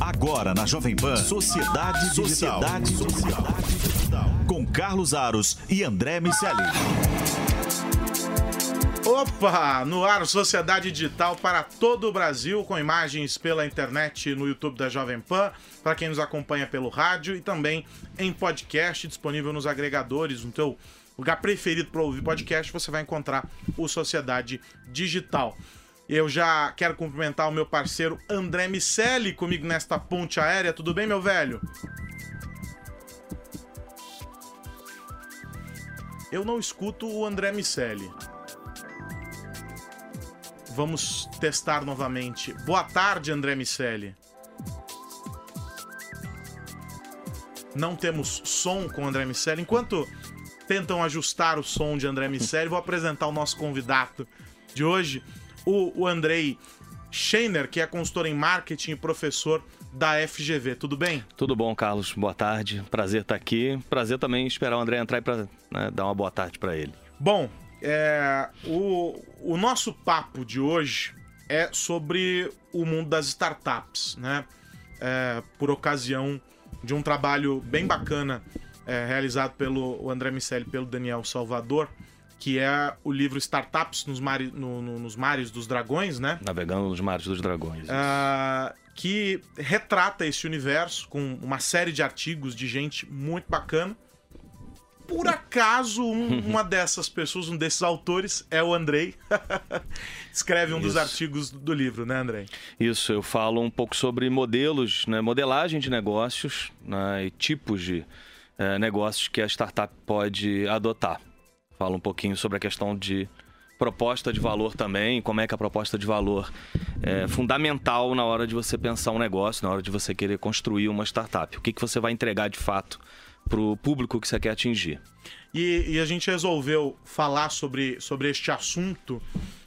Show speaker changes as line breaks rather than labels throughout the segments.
Agora na Jovem Pan, Sociedade Digital. Sociedade Digital. Com Carlos Aros e André Miceli.
Opa! No ar, Sociedade Digital para todo o Brasil, com imagens pela internet no YouTube da Jovem Pan, para quem nos acompanha pelo rádio e também em podcast disponível nos agregadores, no teu lugar preferido para ouvir podcast, você vai encontrar o Sociedade Digital. Eu já quero cumprimentar o meu parceiro André Miceli comigo nesta ponte aérea. Tudo bem, meu velho? Eu não escuto o André Miceli. Vamos testar novamente. Boa tarde, André Miceli. Não temos som com o André Miceli. Enquanto tentam ajustar o som de André Miceli, vou apresentar o nosso convidado de hoje o, o Andrei Scheiner, que é consultor em marketing e professor da FGV. Tudo bem?
Tudo bom, Carlos. Boa tarde. Prazer estar aqui. Prazer também esperar o André entrar para né, dar uma boa tarde para ele.
Bom, é, o, o nosso papo de hoje é sobre o mundo das startups, né? É, por ocasião de um trabalho bem bacana é, realizado pelo André Miceli e pelo Daniel Salvador que é o livro Startups nos, mari, no, no, nos Mares dos Dragões, né?
Navegando nos Mares dos Dragões.
Uh, que retrata esse universo com uma série de artigos de gente muito bacana. Por acaso, um, uma dessas pessoas, um desses autores, é o Andrei. Escreve um Isso. dos artigos do livro, né, Andrei?
Isso, eu falo um pouco sobre modelos, né, modelagem de negócios né, e tipos de é, negócios que a startup pode adotar. Fala um pouquinho sobre a questão de proposta de valor também, como é que a proposta de valor é fundamental na hora de você pensar um negócio, na hora de você querer construir uma startup. O que, que você vai entregar de fato para o público que você quer atingir.
E, e, a gente resolveu falar sobre, sobre este assunto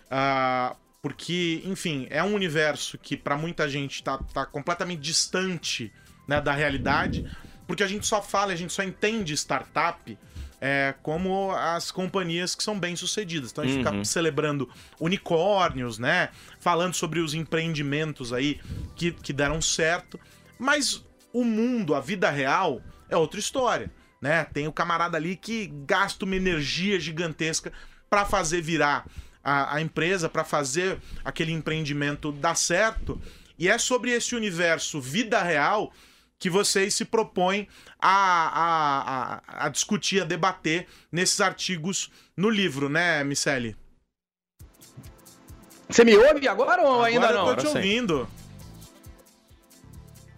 uh, porque, enfim, é um universo que para muita gente está tá completamente distante né, da realidade, porque a gente só fala, a gente só entende startup é, como as companhias que são bem sucedidas. Então a gente uhum. fica celebrando unicórnios, né? Falando sobre os empreendimentos aí que, que deram certo. Mas o mundo, a vida real, é outra história. Né? Tem o camarada ali que gasta uma energia gigantesca para fazer virar a, a empresa, para fazer aquele empreendimento dar certo. E é sobre esse universo vida real que vocês se propõem a, a, a, a discutir, a debater nesses artigos no livro, né, Miceli?
Você me ouve agora ou
agora
ainda não?
Eu tô te ouvindo.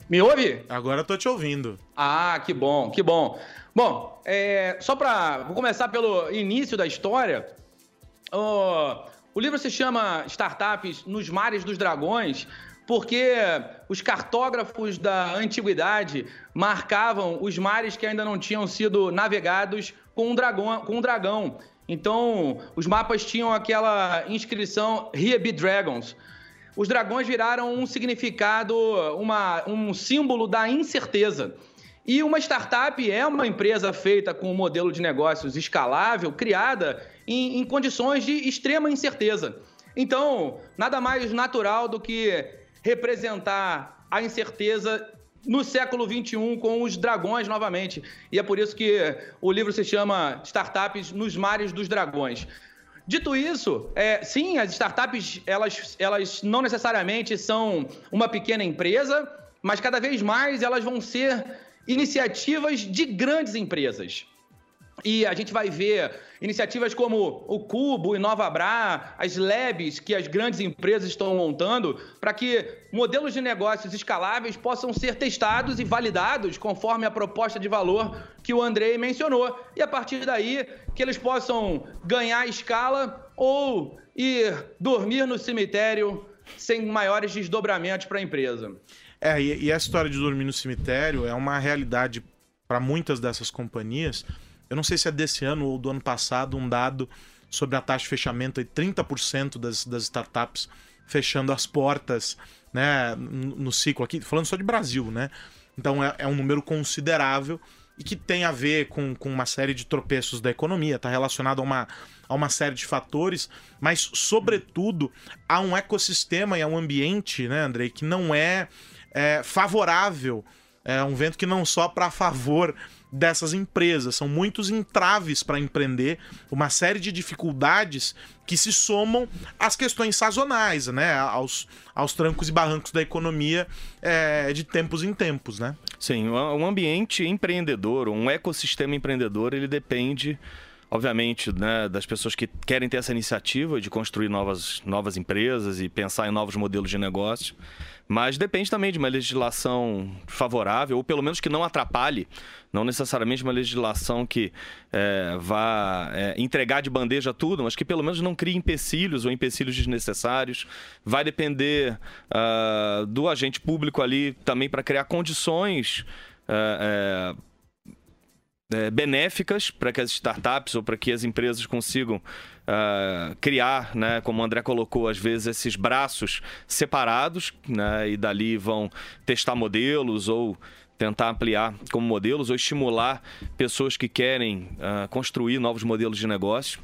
Me ouve?
Agora eu tô te ouvindo.
Ah, que bom, que bom. Bom, é, só para Vou começar pelo início da história. Oh, o livro se chama Startups nos Mares dos Dragões porque os cartógrafos da antiguidade marcavam os mares que ainda não tinham sido navegados com um dragão. Com um dragão. Então, os mapas tinham aquela inscrição Here be Dragons. Os dragões viraram um significado, uma, um símbolo da incerteza. E uma startup é uma empresa feita com um modelo de negócios escalável, criada em, em condições de extrema incerteza. Então, nada mais natural do que representar a incerteza no século XXI com os dragões novamente. E é por isso que o livro se chama Startups nos Mares dos Dragões. Dito isso, é, sim, as startups elas, elas não necessariamente são uma pequena empresa, mas cada vez mais elas vão ser iniciativas de grandes empresas. E a gente vai ver iniciativas como o Cubo, o InovaBra, as labs que as grandes empresas estão montando para que modelos de negócios escaláveis possam ser testados e validados conforme a proposta de valor que o Andrei mencionou. E a partir daí que eles possam ganhar escala ou ir dormir no cemitério sem maiores desdobramentos para a empresa.
É, e, e a história de dormir no cemitério é uma realidade para muitas dessas companhias eu não sei se é desse ano ou do ano passado, um dado sobre a taxa de fechamento, aí 30% das, das startups fechando as portas né, no ciclo aqui, falando só de Brasil, né? Então é, é um número considerável e que tem a ver com, com uma série de tropeços da economia, está relacionado a uma, a uma série de fatores, mas, sobretudo, a um ecossistema e a um ambiente, né, Andrei, que não é é, favorável, é um vento que não sopra a favor dessas empresas. São muitos entraves para empreender, uma série de dificuldades que se somam às questões sazonais, né? Aos, aos trancos e barrancos da economia é, de tempos em tempos, né?
Sim, um ambiente empreendedor, um ecossistema empreendedor, ele depende obviamente, né, das pessoas que querem ter essa iniciativa de construir novas, novas empresas e pensar em novos modelos de negócio. Mas depende também de uma legislação favorável, ou pelo menos que não atrapalhe, não necessariamente uma legislação que é, vá é, entregar de bandeja tudo, mas que pelo menos não crie empecilhos ou empecilhos desnecessários. Vai depender uh, do agente público ali também para criar condições. Uh, é, benéficas para que as startups ou para que as empresas consigam uh, criar, né, como o André colocou, às vezes esses braços separados, né, e dali vão testar modelos ou tentar ampliar como modelos ou estimular pessoas que querem uh, construir novos modelos de negócio.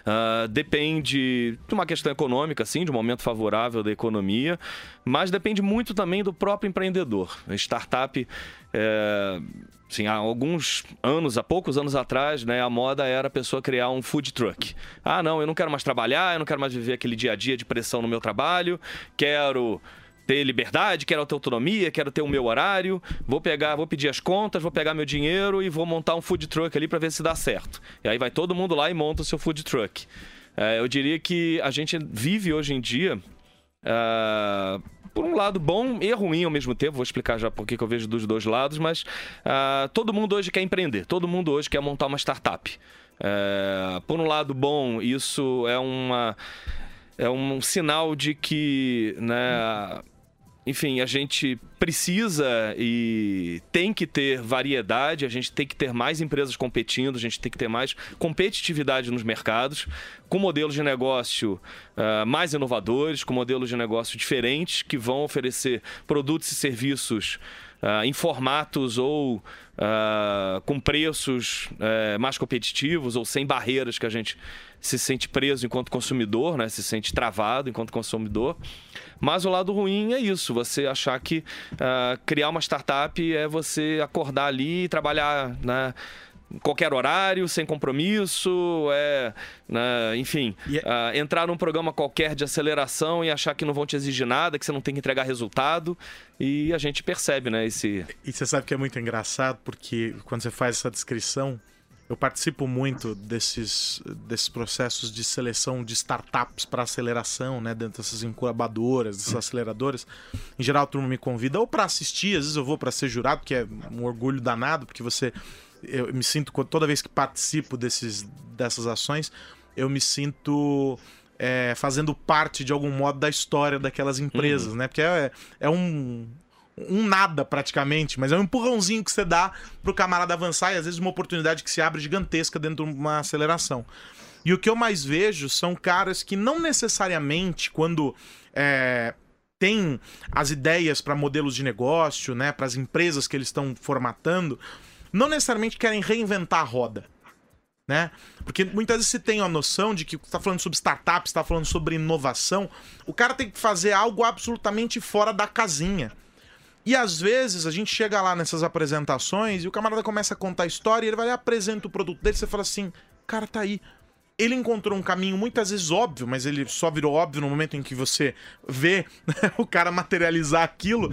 Uh, depende de uma questão econômica, sim, de um momento favorável da economia, mas depende muito também do próprio empreendedor. A startup é, Sim, há alguns anos, há poucos anos atrás, né, a moda era a pessoa criar um food truck. Ah, não, eu não quero mais trabalhar, eu não quero mais viver aquele dia a dia de pressão no meu trabalho, quero ter liberdade, quero ter autonomia, quero ter o meu horário, vou pegar, vou pedir as contas, vou pegar meu dinheiro e vou montar um food truck ali para ver se dá certo. E aí vai todo mundo lá e monta o seu food truck. É, eu diria que a gente vive hoje em dia Uh, por um lado bom e ruim ao mesmo tempo, vou explicar já porque que eu vejo dos dois lados, mas uh, todo mundo hoje quer empreender, todo mundo hoje quer montar uma startup. Uh, por um lado bom, isso é uma é um sinal de que né, enfim, a gente precisa e tem que ter variedade, a gente tem que ter mais empresas competindo, a gente tem que ter mais competitividade nos mercados, com modelos de negócio uh, mais inovadores, com modelos de negócio diferentes, que vão oferecer produtos e serviços uh, em formatos ou uh, com preços uh, mais competitivos ou sem barreiras que a gente se sente preso enquanto consumidor, né? se sente travado enquanto consumidor. Mas o lado ruim é isso, você achar que uh, criar uma startup é você acordar ali e trabalhar né, qualquer horário, sem compromisso, é, né, enfim, yeah. uh, entrar num programa qualquer de aceleração e achar que não vão te exigir nada, que você não tem que entregar resultado. E a gente percebe, né, esse...
E você sabe que é muito engraçado, porque quando você faz essa descrição, eu participo muito desses, desses processos de seleção de startups para aceleração, né? Dentro dessas incubadoras, dessas aceleradoras. Em geral, a turma me convida ou para assistir, às vezes eu vou para ser jurado, que é um orgulho danado, porque você eu me sinto, toda vez que participo desses, dessas ações, eu me sinto é, fazendo parte de algum modo da história daquelas empresas, uhum. né? Porque é, é um, um nada praticamente, mas é um empurrãozinho que você dá pro camarada avançar e às vezes uma oportunidade que se abre gigantesca dentro de uma aceleração. E o que eu mais vejo são caras que não necessariamente, quando é, tem as ideias para modelos de negócio, né, para as empresas que eles estão formatando, não necessariamente querem reinventar a roda. Né? Porque muitas vezes se tem a noção de que está falando sobre startups, está falando sobre inovação, o cara tem que fazer algo absolutamente fora da casinha. E às vezes a gente chega lá nessas apresentações e o camarada começa a contar a história e ele vai lá apresenta o produto dele, você fala assim, cara, tá aí. Ele encontrou um caminho muitas vezes óbvio, mas ele só virou óbvio no momento em que você vê o cara materializar aquilo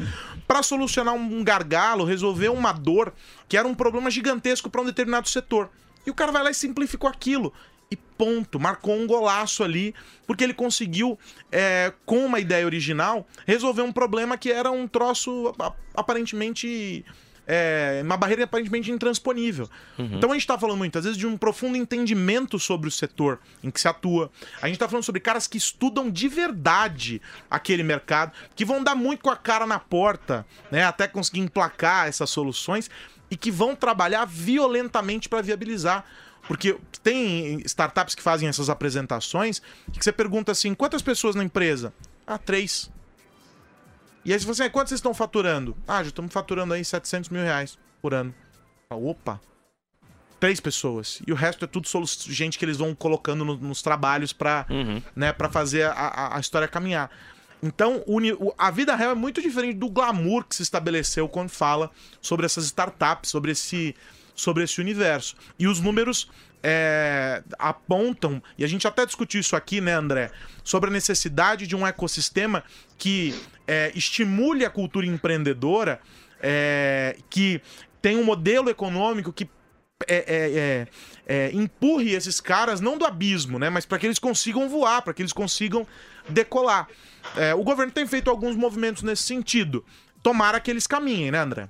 para solucionar um gargalo, resolver uma dor que era um problema gigantesco para um determinado setor. E o cara vai lá e simplificou aquilo. E ponto, marcou um golaço ali, porque ele conseguiu, é, com uma ideia original, resolver um problema que era um troço aparentemente é, uma barreira aparentemente intransponível. Uhum. Então a gente está falando muitas vezes de um profundo entendimento sobre o setor em que se atua. A gente está falando sobre caras que estudam de verdade aquele mercado, que vão dar muito com a cara na porta, né, até conseguir emplacar essas soluções e que vão trabalhar violentamente para viabilizar. Porque tem startups que fazem essas apresentações que você pergunta assim: quantas pessoas na empresa? Ah, três. E aí você fala assim, quanto vocês estão faturando? Ah, já estamos faturando aí 700 mil reais por ano. Opa! Três pessoas. E o resto é tudo gente que eles vão colocando no, nos trabalhos para uhum. né, pra fazer a, a, a, história caminhar. Então, a vida real é muito diferente do glamour que se estabeleceu quando fala sobre essas startups, sobre esse, sobre esse universo. E os números é, apontam, e a gente até discutiu isso aqui, né, André, sobre a necessidade de um ecossistema que é, estimule a cultura empreendedora, é, que tem um modelo econômico que é, é, é, é, empurre esses caras não do abismo, né, mas para que eles consigam voar, para que eles consigam decolar. É, o governo tem feito alguns movimentos nesse sentido. Tomara que eles caminhem, né, André?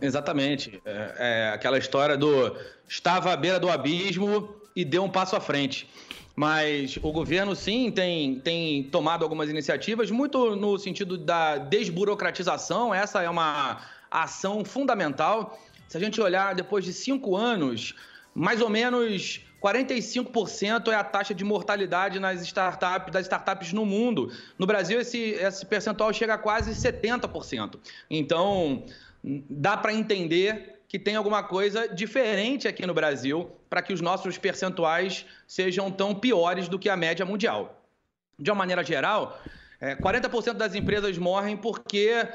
Exatamente. É, aquela história do estava à beira do abismo e deu um passo à frente. Mas o governo, sim, tem, tem tomado algumas iniciativas, muito no sentido da desburocratização. Essa é uma ação fundamental. Se a gente olhar depois de cinco anos, mais ou menos 45% é a taxa de mortalidade nas startups, das startups no mundo. No Brasil, esse, esse percentual chega a quase 70%. Então, dá para entender que tem alguma coisa diferente aqui no Brasil para que os nossos percentuais sejam tão piores do que a média mundial. De uma maneira geral, 40% é, das empresas morrem porque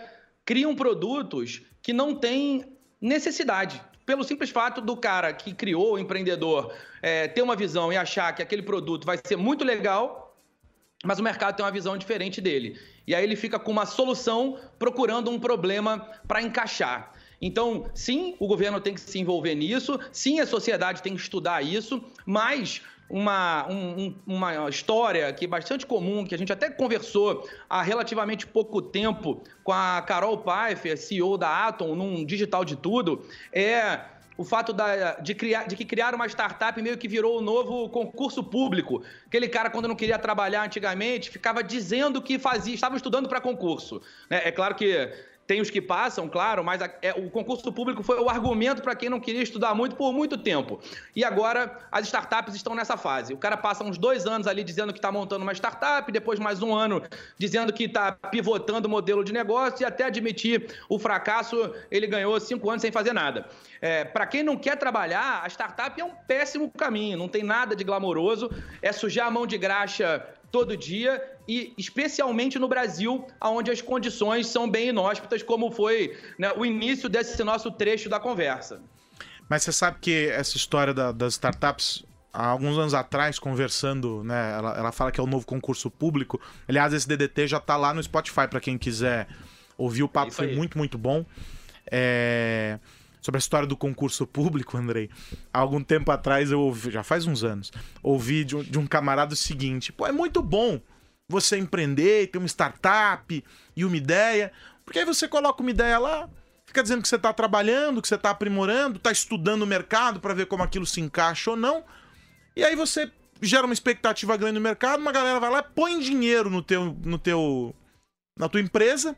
criam produtos que não têm necessidade. Pelo simples fato do cara que criou o empreendedor é, ter uma visão e achar que aquele produto vai ser muito legal, mas o mercado tem uma visão diferente dele. E aí ele fica com uma solução procurando um problema para encaixar. Então, sim, o governo tem que se envolver nisso, sim, a sociedade tem que estudar isso, mas uma, um, uma história que é bastante comum, que a gente até conversou há relativamente pouco tempo com a Carol Pfeiffer, CEO da Atom, num Digital de Tudo, é o fato da, de, criar, de que criar uma startup meio que virou um novo concurso público. Aquele cara, quando não queria trabalhar antigamente, ficava dizendo que fazia, estava estudando para concurso. Né? É claro que tem os que passam, claro, mas a, é, o concurso público foi o argumento para quem não queria estudar muito por muito tempo. E agora as startups estão nessa fase. O cara passa uns dois anos ali dizendo que está montando uma startup, depois mais um ano dizendo que está pivotando o modelo de negócio e até admitir o fracasso, ele ganhou cinco anos sem fazer nada. É, para quem não quer trabalhar, a startup é um péssimo caminho, não tem nada de glamouroso, é sujar a mão de graxa todo dia e especialmente no Brasil, onde as condições são bem inóspitas, como foi né, o início desse nosso trecho da conversa.
Mas você sabe que essa história da, das startups, há alguns anos atrás, conversando, né, ela, ela fala que é o novo concurso público. Aliás, esse DDT já tá lá no Spotify para quem quiser ouvir. O papo foi muito, muito bom. É sobre a história do concurso público, Andrei. Há algum tempo atrás eu ouvi, já faz uns anos, ouvi de um, de um camarada o seguinte: pô, é muito bom você empreender, ter uma startup e uma ideia, porque aí você coloca uma ideia lá, fica dizendo que você está trabalhando, que você está aprimorando, está estudando o mercado para ver como aquilo se encaixa ou não, e aí você gera uma expectativa grande no mercado, uma galera vai lá, põe dinheiro no teu, no teu, na tua empresa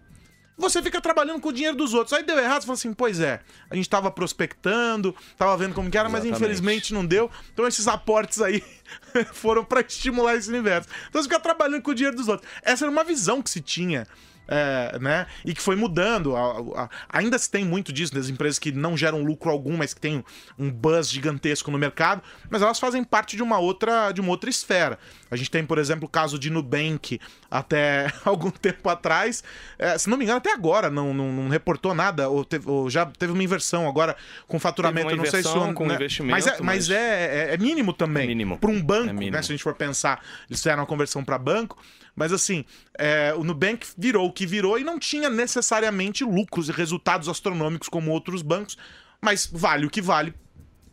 você fica trabalhando com o dinheiro dos outros. Aí deu errado, você fala assim, pois é, a gente tava prospectando, tava vendo como que era, Exatamente. mas infelizmente não deu. Então esses aportes aí foram para estimular esse universo. Então você fica trabalhando com o dinheiro dos outros. Essa era uma visão que se tinha é, né? E que foi mudando. A, a, ainda se tem muito disso das empresas que não geram lucro algum, mas que tem um buzz gigantesco no mercado, mas elas fazem parte de uma outra, de uma outra esfera. A gente tem, por exemplo, o caso de Nubank até algum tempo atrás. É, se não me engano, até agora não, não, não reportou nada, ou, teve, ou, já teve uma inversão agora com faturamento. não sei se
com né? investimento.
Mas, é, mas é, é, é, mínimo também. É
mínimo.
Para um banco, é né? Se a gente for pensar, eles fizeram uma conversão para banco. Mas assim, é, o Nubank virou o que virou e não tinha necessariamente lucros e resultados astronômicos como outros bancos, mas vale o que vale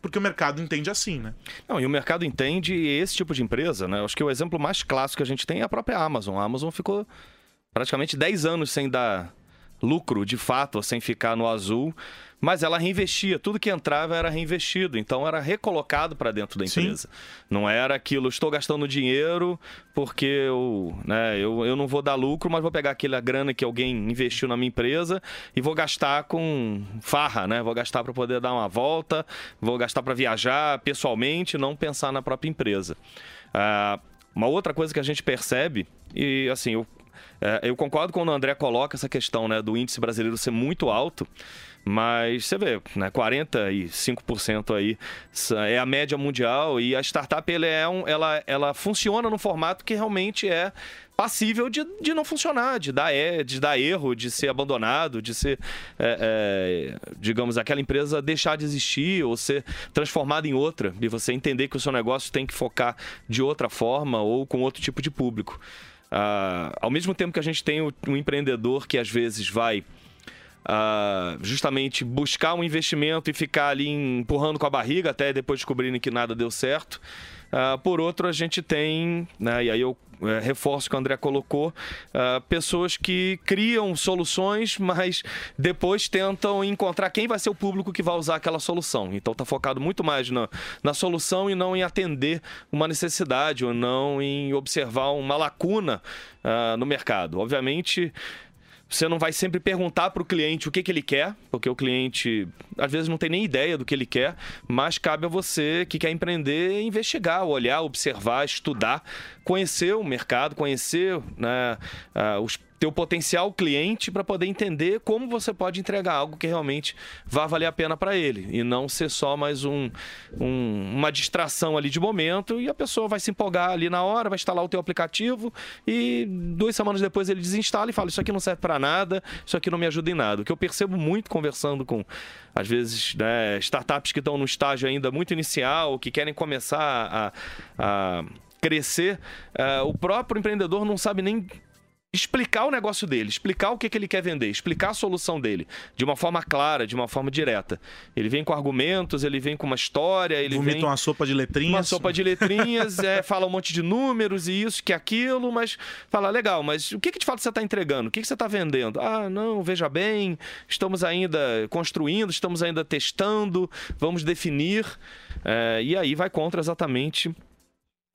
porque o mercado entende assim, né?
Não, e o mercado entende esse tipo de empresa, né? Acho que o exemplo mais clássico que a gente tem é a própria Amazon. A Amazon ficou praticamente 10 anos sem dar lucro de fato, sem ficar no azul mas ela reinvestia. Tudo que entrava era reinvestido, então era recolocado para dentro da empresa. Sim. Não era aquilo, estou gastando dinheiro porque eu, né, eu, eu não vou dar lucro, mas vou pegar aquela grana que alguém investiu na minha empresa e vou gastar com farra, né? Vou gastar para poder dar uma volta, vou gastar para viajar pessoalmente, não pensar na própria empresa. Ah, uma outra coisa que a gente percebe, e assim, eu é, eu concordo quando o André coloca essa questão né, do índice brasileiro ser muito alto. Mas você vê, né, 45% aí é a média mundial e a startup ela, é um, ela, ela funciona no formato que realmente é passível de, de não funcionar, de dar, é, de dar erro, de ser abandonado, de ser, é, é, digamos, aquela empresa deixar de existir ou ser transformada em outra, e você entender que o seu negócio tem que focar de outra forma ou com outro tipo de público. Ah, ao mesmo tempo que a gente tem um empreendedor que às vezes vai Uh, justamente buscar um investimento e ficar ali empurrando com a barriga até depois descobrirem que nada deu certo. Uh, por outro, a gente tem, né, e aí eu reforço que o André colocou, uh, pessoas que criam soluções, mas depois tentam encontrar quem vai ser o público que vai usar aquela solução. Então está focado muito mais na, na solução e não em atender uma necessidade ou não em observar uma lacuna uh, no mercado. Obviamente. Você não vai sempre perguntar para o cliente o que, que ele quer, porque o cliente às vezes não tem nem ideia do que ele quer, mas cabe a você que quer empreender investigar, olhar, observar, estudar, conhecer o mercado, conhecer né, uh, os teu potencial cliente para poder entender como você pode entregar algo que realmente vá valer a pena para ele e não ser só mais um, um, uma distração ali de momento e a pessoa vai se empolgar ali na hora, vai instalar o teu aplicativo e duas semanas depois ele desinstala e fala isso aqui não serve para nada, isso aqui não me ajuda em nada. O que eu percebo muito conversando com às vezes né, startups que estão no estágio ainda muito inicial, que querem começar a, a crescer, uh, o próprio empreendedor não sabe nem explicar o negócio dele, explicar o que, que ele quer vender, explicar a solução dele de uma forma clara, de uma forma direta. Ele vem com argumentos, ele vem com uma história, ele
Vomita
vem
uma sopa de letrinhas.
Uma sopa de letrinhas, é, fala um monte de números e isso, que aquilo, mas fala legal, mas o que, que de fato você está entregando? O que, que você está vendendo? Ah, não, veja bem, estamos ainda construindo, estamos ainda testando, vamos definir. É, e aí vai contra exatamente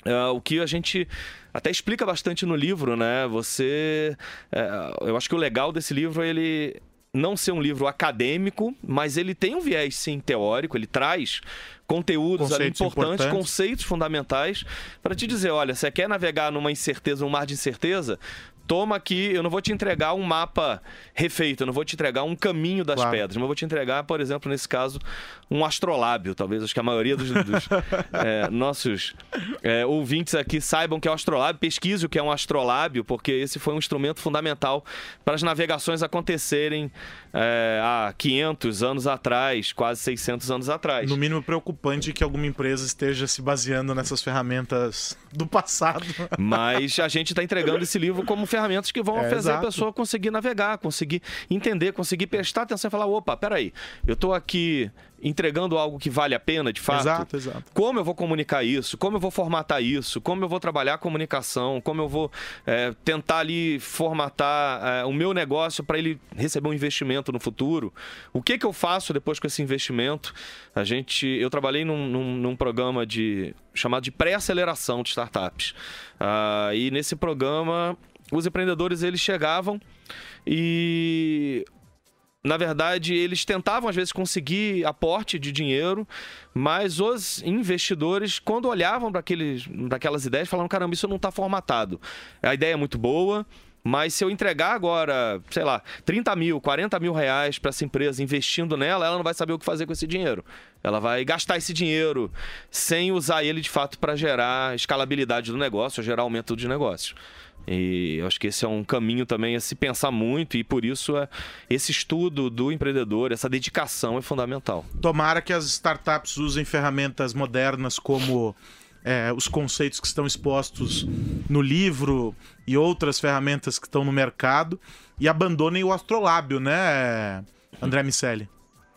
Uh, o que a gente até explica bastante no livro, né? Você. Uh, eu acho que o legal desse livro é ele não ser um livro acadêmico, mas ele tem um viés sim teórico, ele traz conteúdos ali importantes, importantes, conceitos fundamentais para te dizer, olha, você quer navegar numa incerteza, um mar de incerteza, toma aqui, eu não vou te entregar um mapa refeito, eu não vou te entregar um caminho das claro. pedras, mas eu vou te entregar, por exemplo, nesse caso, um astrolábio. Talvez acho que a maioria dos, dos é, nossos é, ouvintes aqui saibam que é o astrolábio, pesquise o que é um astrolábio, porque esse foi um instrumento fundamental para as navegações acontecerem é, há 500 anos atrás, quase 600 anos atrás.
No mínimo preocupante que alguma empresa esteja se baseando nessas ferramentas do passado.
Mas a gente está entregando esse livro como ferramentas que vão é, fazer exato. a pessoa conseguir navegar, conseguir entender, conseguir prestar atenção e falar: opa, peraí, eu estou aqui entregando algo que vale a pena, de fato.
Exato, exato.
Como eu vou comunicar isso? Como eu vou formatar isso? Como eu vou trabalhar a comunicação? Como eu vou é, tentar ali formatar é, o meu negócio para ele receber um investimento no futuro? O que, que eu faço depois com esse investimento? A gente, eu trabalhei num, num, num programa de chamado de pré-aceleração de startups. Uh, e nesse programa, os empreendedores eles chegavam e na verdade, eles tentavam às vezes conseguir aporte de dinheiro, mas os investidores, quando olhavam para aquelas ideias, falavam: caramba, isso não está formatado. A ideia é muito boa, mas se eu entregar agora, sei lá, 30 mil, 40 mil reais para essa empresa investindo nela, ela não vai saber o que fazer com esse dinheiro. Ela vai gastar esse dinheiro sem usar ele de fato para gerar escalabilidade do negócio, gerar aumento de negócio. E eu acho que esse é um caminho também a se pensar muito e por isso é, esse estudo do empreendedor, essa dedicação é fundamental.
Tomara que as startups usem ferramentas modernas como é, os conceitos que estão expostos no livro e outras ferramentas que estão no mercado e abandonem o astrolábio, né, André Miceli?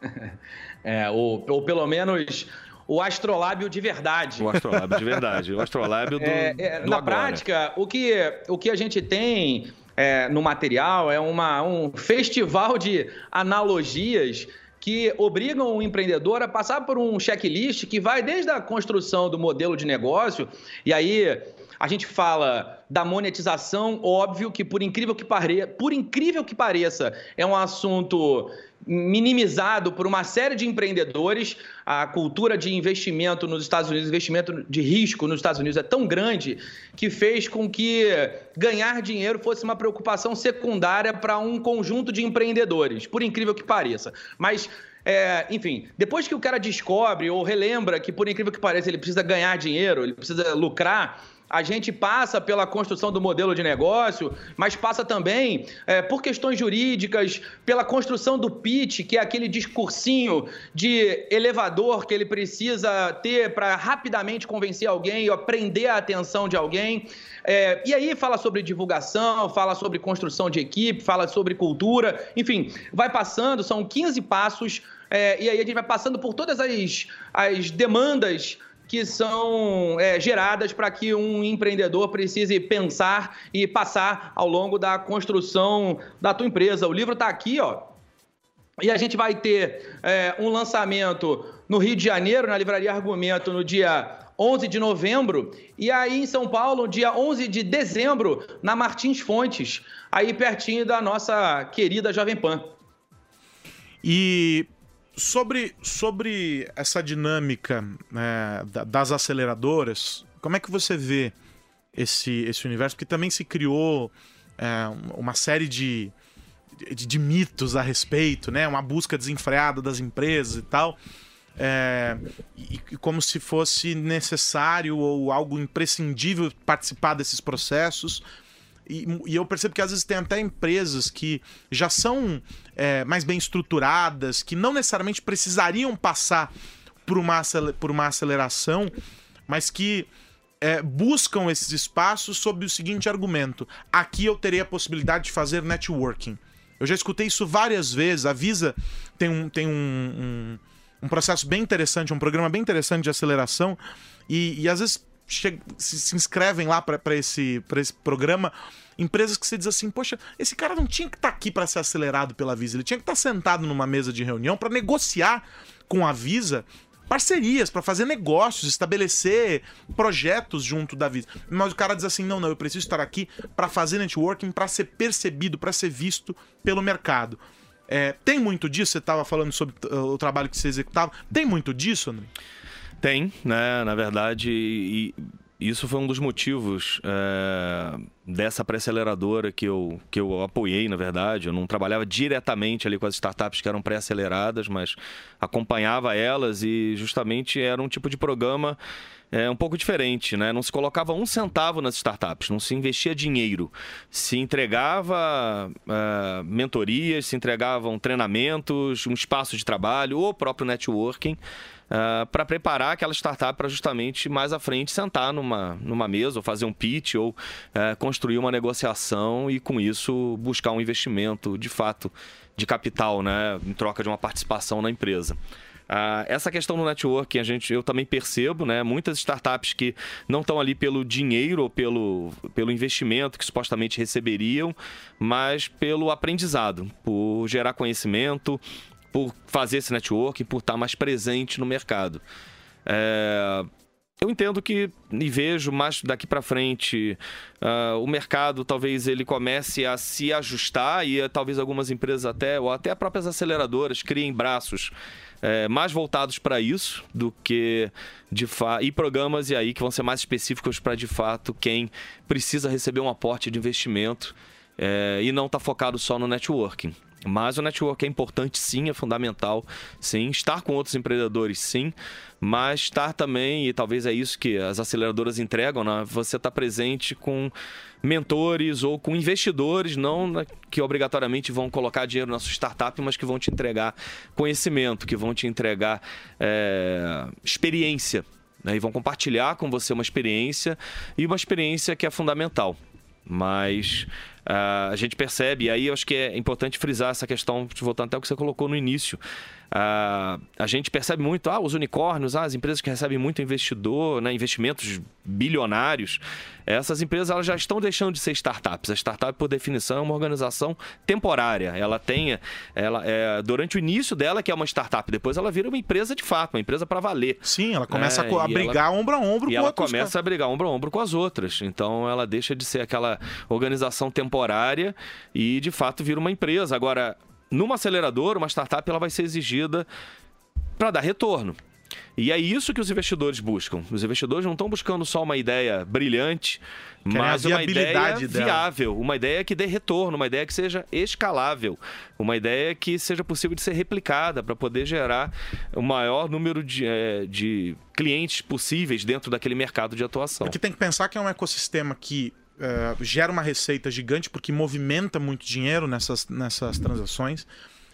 É, ou, ou pelo menos o astrolábio de verdade.
O astrolábio de verdade. O astrolábio do. É, é, do
na
agora.
prática, o que, o que a gente tem é, no material é uma, um festival de analogias que obrigam o empreendedor a passar por um checklist que vai desde a construção do modelo de negócio, e aí A gente fala da monetização, óbvio que por incrível que pareça, por incrível que pareça, é um assunto minimizado por uma série de empreendedores. A cultura de investimento nos Estados Unidos, investimento de risco nos Estados Unidos é tão grande que fez com que ganhar dinheiro fosse uma preocupação secundária para um conjunto de empreendedores, por incrível que pareça. Mas é, enfim, depois que o cara descobre ou relembra que, por incrível que pareça, ele precisa ganhar dinheiro, ele precisa lucrar, a gente passa pela construção do modelo de negócio, mas passa também é, por questões jurídicas, pela construção do pitch, que é aquele discursinho de elevador que ele precisa ter para rapidamente convencer alguém ou prender a atenção de alguém. É, e aí fala sobre divulgação, fala sobre construção de equipe, fala sobre cultura, enfim, vai passando, são 15 passos, é, e aí a gente vai passando por todas as, as demandas que são é, geradas para que um empreendedor precise pensar e passar ao longo da construção da tua empresa. O livro está aqui, ó. E a gente vai ter é, um lançamento no Rio de Janeiro, na Livraria Argumento, no dia 11 de novembro, e aí em São Paulo, dia 11 de dezembro, na Martins Fontes, aí pertinho da nossa querida Jovem Pan.
E Sobre, sobre essa dinâmica né, das aceleradoras, como é que você vê esse, esse universo? Porque também se criou é, uma série de, de, de, mitos a respeito, né? Uma busca desenfreada das empresas e tal. É, e, e como se fosse necessário ou algo imprescindível participar desses processos. E, e, eu percebo que às vezes tem até empresas que já são é, mais bem estruturadas, que não necessariamente precisariam passar por uma, por uma aceleração, mas que é, buscam esses espaços sob o seguinte argumento: aqui eu terei a possibilidade de fazer networking. Eu já escutei isso várias vezes. A Visa tem um, tem um, um, um processo bem interessante, um programa bem interessante de aceleração, e, e às vezes se, se inscrevem lá para esse, esse programa empresas que você diz assim, poxa, esse cara não tinha que estar tá aqui para ser acelerado pela Visa, ele tinha que estar tá sentado numa mesa de reunião para negociar com a Visa parcerias para fazer negócios, estabelecer projetos junto da Visa. Mas o cara diz assim: "Não, não, eu preciso estar aqui para fazer networking, para ser percebido, para ser visto pelo mercado". É, tem muito disso, você estava falando sobre o trabalho que você executava. Tem muito disso, André?
Tem, né? Na verdade, e isso foi um dos motivos é, dessa pré-aceleradora que eu, que eu apoiei, na verdade. Eu não trabalhava diretamente ali com as startups que eram pré-aceleradas, mas acompanhava elas e justamente era um tipo de programa é, um pouco diferente, né? Não se colocava um centavo nas startups, não se investia dinheiro. Se entregava uh, mentorias, se entregavam treinamentos, um espaço de trabalho ou próprio networking uh, ah, para preparar aquela startup para justamente mais à frente sentar numa, numa mesa ou fazer um pitch ou uh, construir uma negociação e com isso buscar um investimento de fato de capital, né, em troca de uma participação na empresa. Uh, essa questão do networking, a gente, eu também percebo, né? Muitas startups que não estão ali pelo dinheiro ou pelo, pelo investimento que supostamente receberiam, mas pelo aprendizado, por gerar conhecimento, por fazer esse networking, por estar mais presente no mercado. É, eu entendo que e vejo mais daqui para frente uh, o mercado talvez ele comece a se ajustar e uh, talvez algumas empresas até ou até próprias aceleradoras criem braços uh, mais voltados para isso do que de e programas e aí que vão ser mais específicos para de fato quem precisa receber um aporte de investimento eh, e não está focado só no networking. Mas o network é importante, sim, é fundamental, sim. Estar com outros empreendedores, sim. Mas estar também, e talvez é isso que as aceleradoras entregam, né? você está presente com mentores ou com investidores, não que obrigatoriamente vão colocar dinheiro na sua startup, mas que vão te entregar conhecimento, que vão te entregar é, experiência. Né? E vão compartilhar com você uma experiência e uma experiência que é fundamental. Mas a gente percebe, e aí eu acho que é importante frisar essa questão, voltando até o que você colocou no início. Uh, a gente percebe muito, ah, os unicórnios, ah, as empresas que recebem muito investidor, né, investimentos bilionários, essas empresas elas já estão deixando de ser startups. A startup, por definição, é uma organização temporária. Ela tem, ela, é, durante o início dela, que é uma startup, depois ela vira uma empresa de fato, uma empresa para valer.
Sim, ela começa é, a, a brigar ela, ombro a ombro
e
com
ela
outros.
começa a brigar ombro a ombro com as outras. Então ela deixa de ser aquela organização temporária e de fato vira uma empresa. Agora, numa aceleradora, uma startup ela vai ser exigida para dar retorno. E é isso que os investidores buscam. Os investidores não estão buscando só uma ideia brilhante, Querem mas uma ideia dela. viável, uma ideia que dê retorno, uma ideia que seja escalável, uma ideia que seja possível de ser replicada para poder gerar o maior número de, é, de clientes possíveis dentro daquele mercado de atuação.
Porque tem que pensar que é um ecossistema que uh, gera uma receita gigante porque movimenta muito dinheiro nessas, nessas transações,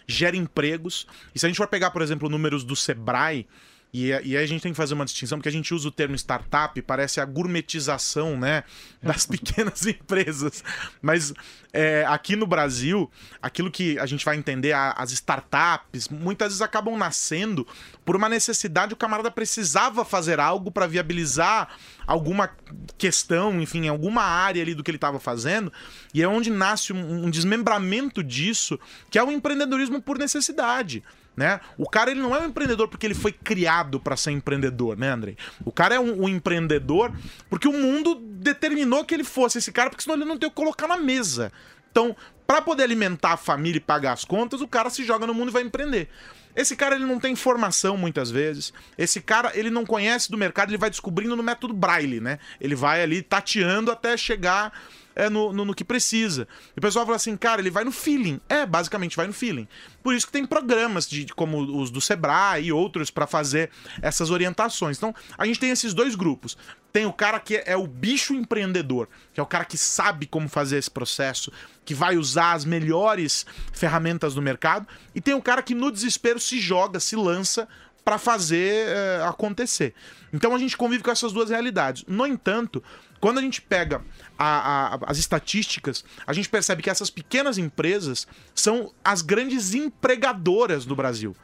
gera empregos. E se a gente for pegar, por exemplo, números do Sebrae, e, e aí a gente tem que fazer uma distinção, porque a gente usa o termo startup, parece a gourmetização né, das pequenas empresas. Mas é, aqui no Brasil, aquilo que a gente vai entender, a, as startups, muitas vezes acabam nascendo por uma necessidade, o camarada precisava fazer algo para viabilizar alguma questão, enfim, alguma área ali do que ele estava fazendo, e é onde nasce um, um desmembramento disso, que é o empreendedorismo por necessidade né? O cara ele não é um empreendedor porque ele foi criado para ser empreendedor, né, Andrei? O cara é um, um, empreendedor porque o mundo determinou que ele fosse esse cara, porque senão ele não tem o que colocar na mesa. Então, para poder alimentar a família e pagar as contas, o cara se joga no mundo e vai empreender. Esse cara ele não tem formação muitas vezes. Esse cara ele não conhece do mercado, ele vai descobrindo no método Braille, né? Ele vai ali tateando até chegar é, no, no, no, que precisa. E o pessoal fala assim, cara, ele vai no feeling. É, basicamente vai no feeling. Por isso que tem programas de, como os do Sebrae e outros para fazer essas orientações. Então, a gente tem esses dois grupos. Tem o cara que é o bicho empreendedor, que é o cara que sabe como fazer esse processo, que vai usar as melhores ferramentas do mercado, e tem o cara que no desespero se joga, se lança para fazer é, acontecer. Então a gente convive com essas duas realidades. No entanto, quando a gente pega a, a, as estatísticas, a gente percebe que essas pequenas empresas são as grandes empregadoras do Brasil.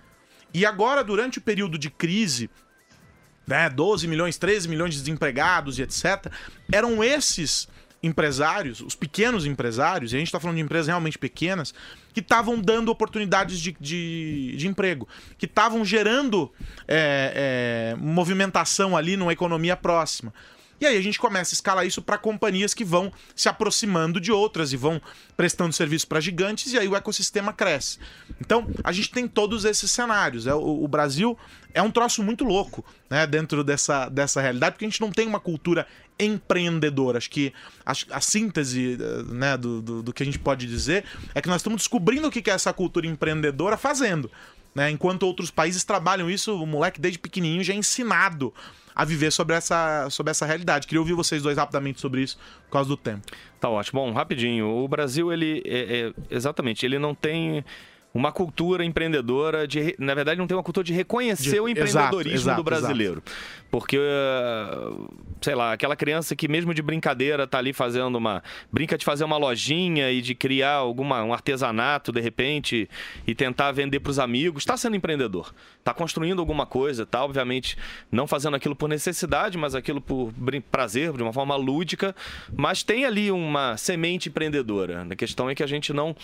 E agora, durante o período de crise, né, 12 milhões, 13 milhões de desempregados e etc., eram esses empresários, os pequenos empresários, e a gente está falando de empresas realmente pequenas, que estavam dando oportunidades de, de, de emprego, que estavam gerando é, é, movimentação ali numa economia próxima. E aí a gente começa a escalar isso para companhias que vão se aproximando de outras e vão prestando serviço para gigantes e aí o ecossistema cresce. Então a gente tem todos esses cenários. É, o, o Brasil é um troço muito louco né, dentro dessa, dessa realidade, porque a gente não tem uma cultura empreendedora. Acho que a, a síntese né, do, do, do, que a gente pode dizer é que nós estamos descobrindo o que é essa cultura empreendedora fazendo. Né? Enquanto outros países trabalham isso, o moleque desde pequenininho já é ensinado a viver sobre essa, sobre essa realidade. Queria ouvir vocês dois rapidamente sobre isso, por causa do tempo.
Tá ótimo. Bom, rapidinho. O Brasil, ele é, é, exatamente, ele não tem uma cultura empreendedora de, na verdade, não tem uma cultura de reconhecer de, o empreendedorismo exato, exato, do brasileiro. Exato. Porque, sei lá, aquela criança que mesmo de brincadeira tá ali fazendo uma, brinca de fazer uma lojinha e de criar alguma um artesanato de repente e tentar vender para os amigos, está sendo empreendedor. Está construindo alguma coisa, tá obviamente não fazendo aquilo por necessidade, mas aquilo por prazer, de uma forma lúdica, mas tem ali uma semente empreendedora. A questão é que a gente não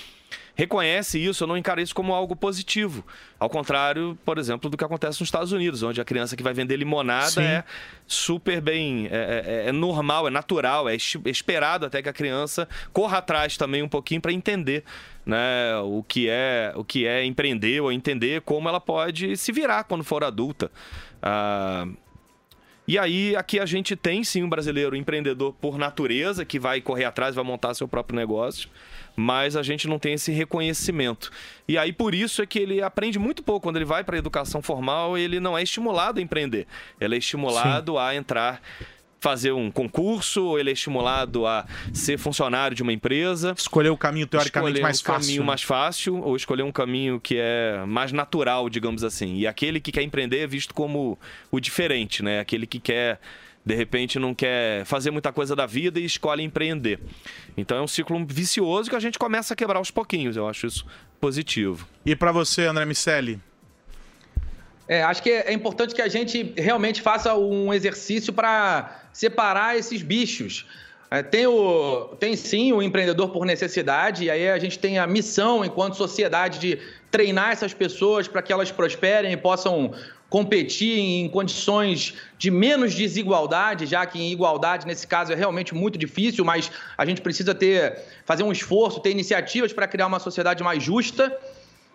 reconhece isso, não encaro isso como algo positivo. Ao contrário, por exemplo, do que acontece nos Estados Unidos, onde a criança que vai vender limonada Sim. é super bem, é, é, é, normal, é natural, é esperado até que a criança corra atrás também um pouquinho para entender né, o que é o que é empreender ou entender como ela pode se virar quando for adulta. Ah, e aí, aqui a gente tem sim um brasileiro empreendedor por natureza, que vai correr atrás, vai montar seu próprio negócio mas a gente não tem esse reconhecimento. E aí por isso é que ele aprende muito pouco quando ele vai para a educação formal, ele não é estimulado a empreender. Ele é estimulado Sim. a entrar fazer um concurso, ele é estimulado a ser funcionário de uma empresa.
Escolher o caminho teoricamente mais
um
fácil.
caminho mais fácil ou escolher um caminho que é mais natural, digamos assim. E aquele que quer empreender é visto como o diferente, né? Aquele que quer de repente não quer fazer muita coisa da vida e escolhe empreender. Então é um ciclo vicioso que a gente começa a quebrar aos pouquinhos. Eu acho isso positivo.
E para você, André Miceli?
É, acho que é importante que a gente realmente faça um exercício para separar esses bichos. É, tem, o, tem sim o empreendedor por necessidade, e aí a gente tem a missão, enquanto sociedade, de treinar essas pessoas para que elas prosperem e possam competir em condições de menos desigualdade, já que em igualdade nesse caso é realmente muito difícil, mas a gente precisa ter fazer um esforço, ter iniciativas para criar uma sociedade mais justa.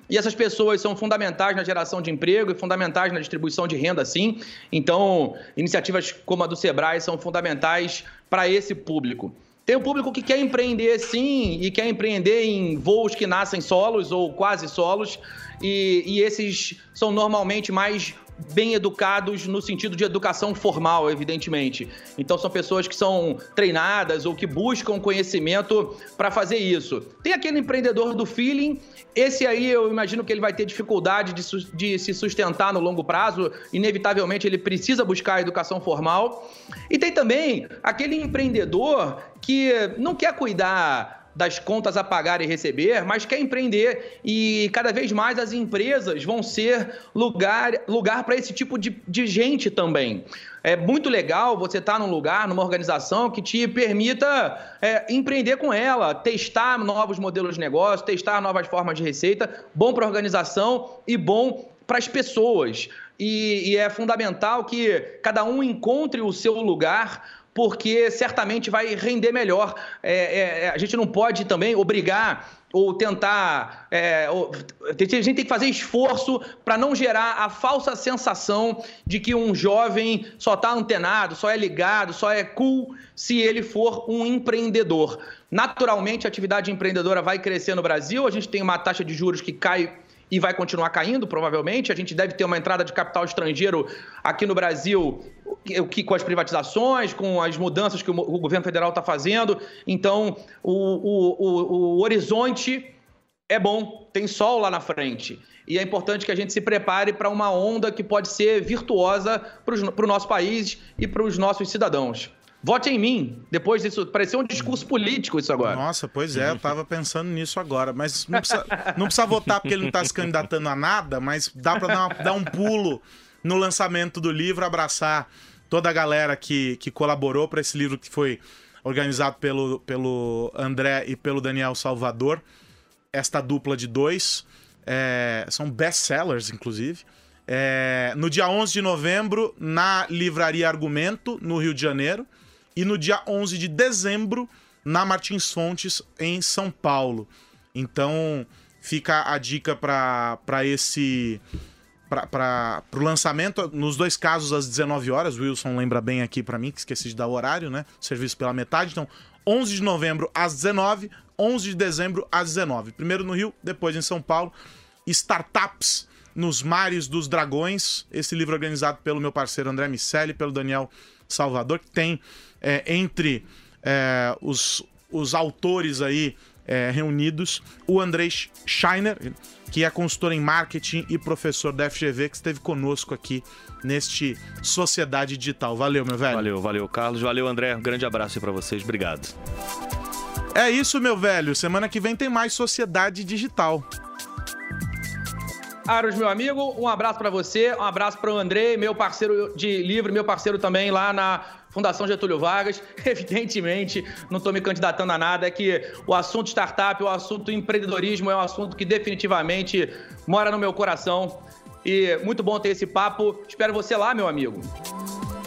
E essas pessoas são fundamentais na geração de emprego e fundamentais na distribuição de renda, sim. Então, iniciativas como a do Sebrae são fundamentais para esse público. Tem o público que quer empreender sim e quer empreender em voos que nascem solos ou quase solos, e, e esses são normalmente mais bem educados no sentido de educação formal, evidentemente. Então são pessoas que são treinadas ou que buscam conhecimento para fazer isso. Tem aquele empreendedor do feeling esse aí eu imagino que ele vai ter dificuldade de, de, se sustentar no longo prazo, inevitavelmente ele precisa buscar a educação formal. E tem também aquele empreendedor que não quer cuidar das contas a pagar e receber, mas quer empreender e cada vez mais as empresas vão ser lugar, lugar para esse tipo de, de gente também. É muito legal você estar tá num lugar, numa organização que te permita é, empreender com ela, testar novos modelos de negócio, testar novas formas de receita, bom para a organização e bom para as pessoas. E, e é fundamental que cada um encontre o seu lugar porque certamente vai render melhor. É, é, é, a gente não pode também obrigar ou tentar. É, ou, a gente tem que fazer esforço para não gerar a falsa sensação de que um jovem só está antenado, só é ligado, só é cool se ele for um empreendedor. Naturalmente, a atividade empreendedora vai crescer no Brasil, a gente tem uma taxa de juros que cai e vai continuar caindo, provavelmente. A gente deve ter uma entrada de capital estrangeiro aqui no Brasil que, com as privatizações, com as mudanças que o, governo federal está fazendo. Então, o, o, o, o horizonte é bom, tem sol lá na frente. E é importante que a gente se prepare para uma onda que pode ser virtuosa para o nosso país e para os nossos cidadãos. Vote em mim. Depois disso, pareceu um discurso político isso agora.
Nossa, pois é, eu tava pensando nisso agora. Mas não precisa, não precisa votar porque ele não tá se candidatando a nada, mas dá para dar, dar, um pulo no lançamento do livro, abraçar toda a galera que, que colaborou para esse livro que foi organizado pelo, pelo André e pelo Daniel Salvador. Esta dupla de dois. É, são best-sellers, inclusive. É, no dia 11 de novembro, na Livraria Argumento, no Rio de Janeiro e no dia 11 de dezembro na Martins Fontes, em São Paulo. Então fica a dica para esse para o lançamento, nos dois casos às 19 horas, Wilson lembra bem aqui para mim, que esqueci de dar o horário, né? Serviço pela metade. Então, 11 de novembro às 19, 11 de dezembro às 19. Primeiro no Rio, depois em São Paulo. Startups nos Mares dos Dragões, esse livro organizado pelo meu parceiro André Miceli, pelo Daniel Salvador, que tem é, entre é, os, os autores aí é, reunidos o Andrei Scheiner, que é consultor em marketing e professor da FGV, que esteve conosco aqui neste Sociedade Digital. Valeu, meu velho.
Valeu, valeu, Carlos. Valeu, André. Um grande abraço para vocês. Obrigado.
É isso, meu velho. Semana que vem tem mais Sociedade Digital.
Aros, meu amigo, um abraço para você, um abraço para o André, meu parceiro de livro, meu parceiro também lá na Fundação Getúlio Vargas. Evidentemente, não estou me candidatando a nada, é que o assunto startup, o assunto empreendedorismo é um assunto que definitivamente mora no meu coração. E muito bom ter esse papo. Espero você lá, meu amigo.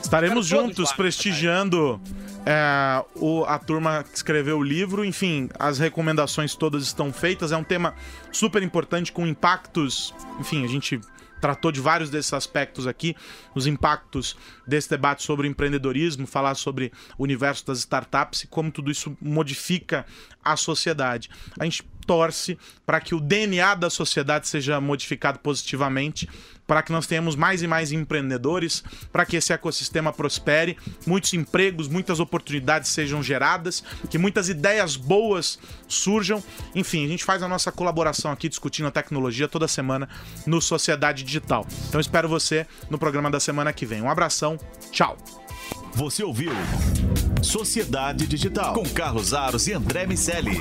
Estaremos juntos lá, prestigiando é, o, a turma que escreveu o livro. Enfim, as recomendações todas estão feitas. É um tema super importante, com impactos. Enfim, a gente tratou de vários desses aspectos aqui, os impactos desse debate sobre empreendedorismo, falar sobre o universo das startups e como tudo isso modifica a sociedade. A gente torce para que o DNA da sociedade seja modificado positivamente, para que nós tenhamos mais e mais empreendedores, para que esse ecossistema prospere, muitos empregos, muitas oportunidades sejam geradas, que muitas ideias boas surjam. Enfim, a gente faz a nossa colaboração aqui discutindo a tecnologia toda semana no Sociedade Digital. Então espero você no programa da semana que vem. Um abração, tchau!
Você ouviu Sociedade Digital com Carlos Aros e André Miceli.